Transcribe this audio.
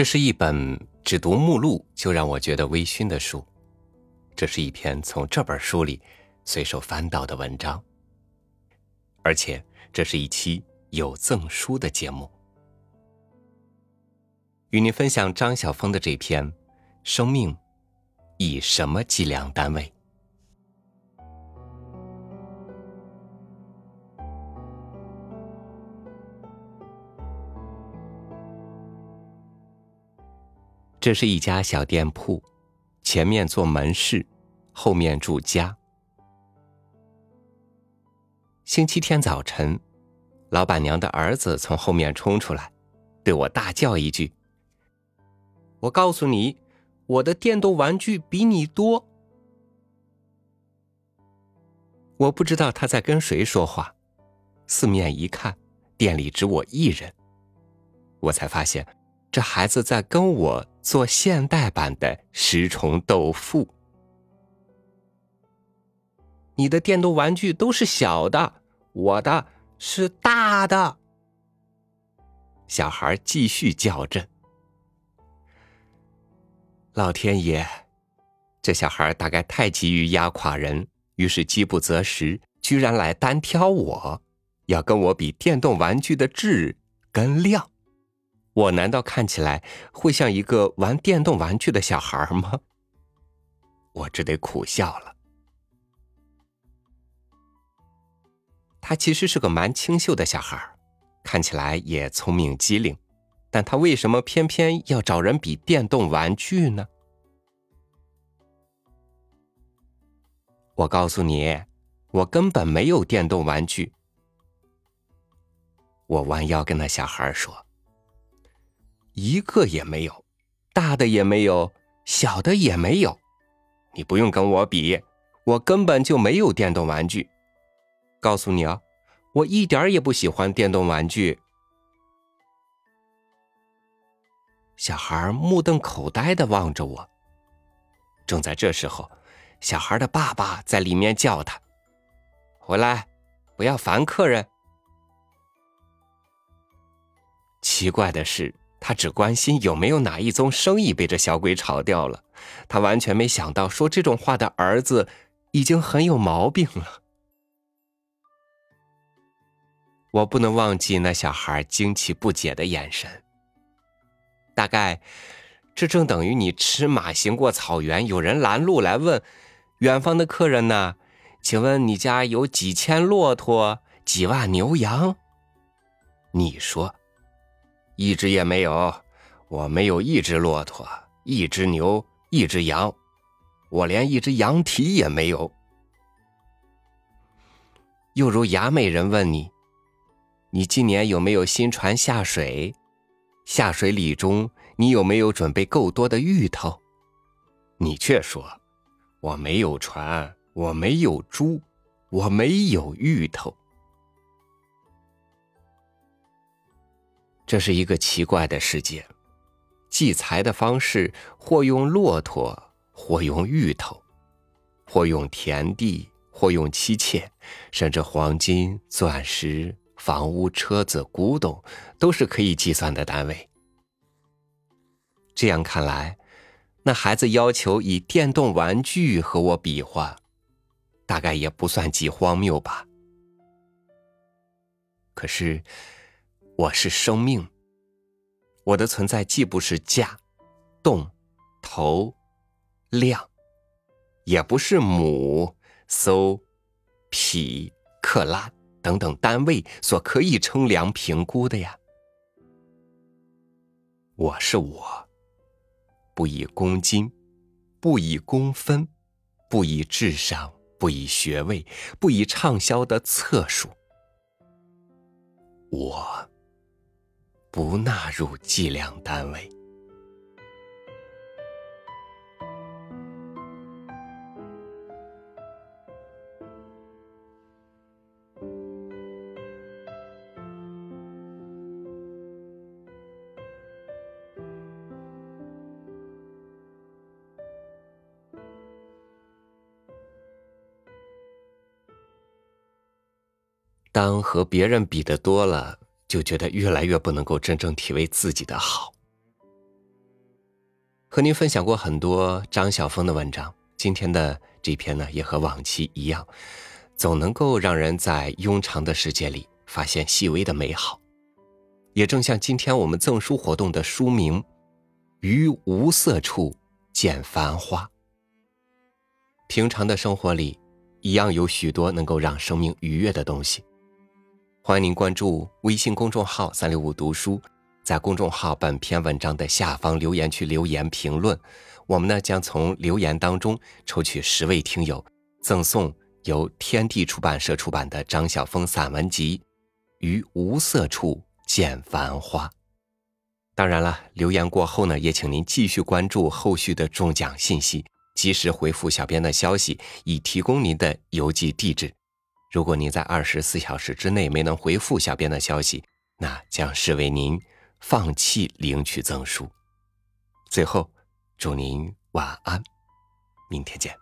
这是一本只读目录就让我觉得微醺的书，这是一篇从这本书里随手翻到的文章，而且这是一期有赠书的节目。与您分享张晓峰的这篇《生命以什么计量单位》。这是一家小店铺，前面做门市，后面住家。星期天早晨，老板娘的儿子从后面冲出来，对我大叫一句：“我告诉你，我的电动玩具比你多。”我不知道他在跟谁说话，四面一看，店里只我一人，我才发现。这孩子在跟我做现代版的食虫斗富。你的电动玩具都是小的，我的是大的。小孩继续较真。老天爷，这小孩大概太急于压垮人，于是饥不择食，居然来单挑我，要跟我比电动玩具的质跟量。我难道看起来会像一个玩电动玩具的小孩吗？我只得苦笑了。他其实是个蛮清秀的小孩，看起来也聪明机灵，但他为什么偏偏要找人比电动玩具呢？我告诉你，我根本没有电动玩具。我弯腰跟那小孩说。一个也没有，大的也没有，小的也没有。你不用跟我比，我根本就没有电动玩具。告诉你啊，我一点也不喜欢电动玩具。小孩目瞪口呆的望着我。正在这时候，小孩的爸爸在里面叫他：“回来，不要烦客人。”奇怪的是。他只关心有没有哪一宗生意被这小鬼炒掉了，他完全没想到说这种话的儿子已经很有毛病了。我不能忘记那小孩惊奇不解的眼神。大概，这正等于你吃马行过草原，有人拦路来问：“远方的客人呢？请问你家有几千骆驼、几万牛羊？”你说。一只也没有，我没有一只骆驼，一只牛，一只羊，我连一只羊蹄也没有。又如雅美人问你：“你今年有没有新船下水？下水礼中，你有没有准备够多的芋头？”你却说：“我没有船，我没有猪，我没有芋头。”这是一个奇怪的世界，祭财的方式或用骆驼，或用芋头，或用田地，或用妻妾，甚至黄金、钻石、房屋、车子、古董，都是可以计算的单位。这样看来，那孩子要求以电动玩具和我比划，大概也不算极荒谬吧。可是。我是生命，我的存在既不是价、动、头、量，也不是亩、搜、匹、克拉等等单位所可以称量评估的呀。我是我，不以公斤，不以公分，不以智商，不以学位，不以畅销的册数，我。不纳入计量单位。当和别人比的多了。就觉得越来越不能够真正体味自己的好。和您分享过很多张晓峰的文章，今天的这篇呢，也和往期一样，总能够让人在庸常的世界里发现细微的美好。也正像今天我们赠书活动的书名《于无色处见繁花》。平常的生活里，一样有许多能够让生命愉悦的东西。欢迎您关注微信公众号“三六五读书”，在公众号本篇文章的下方留言区留言评论，我们呢将从留言当中抽取十位听友，赠送由天地出版社出版的张晓峰散文集《于无色处见繁花》。当然了，留言过后呢，也请您继续关注后续的中奖信息，及时回复小编的消息，以提供您的邮寄地址。如果您在二十四小时之内没能回复小编的消息，那将视为您放弃领取赠书。最后，祝您晚安，明天见。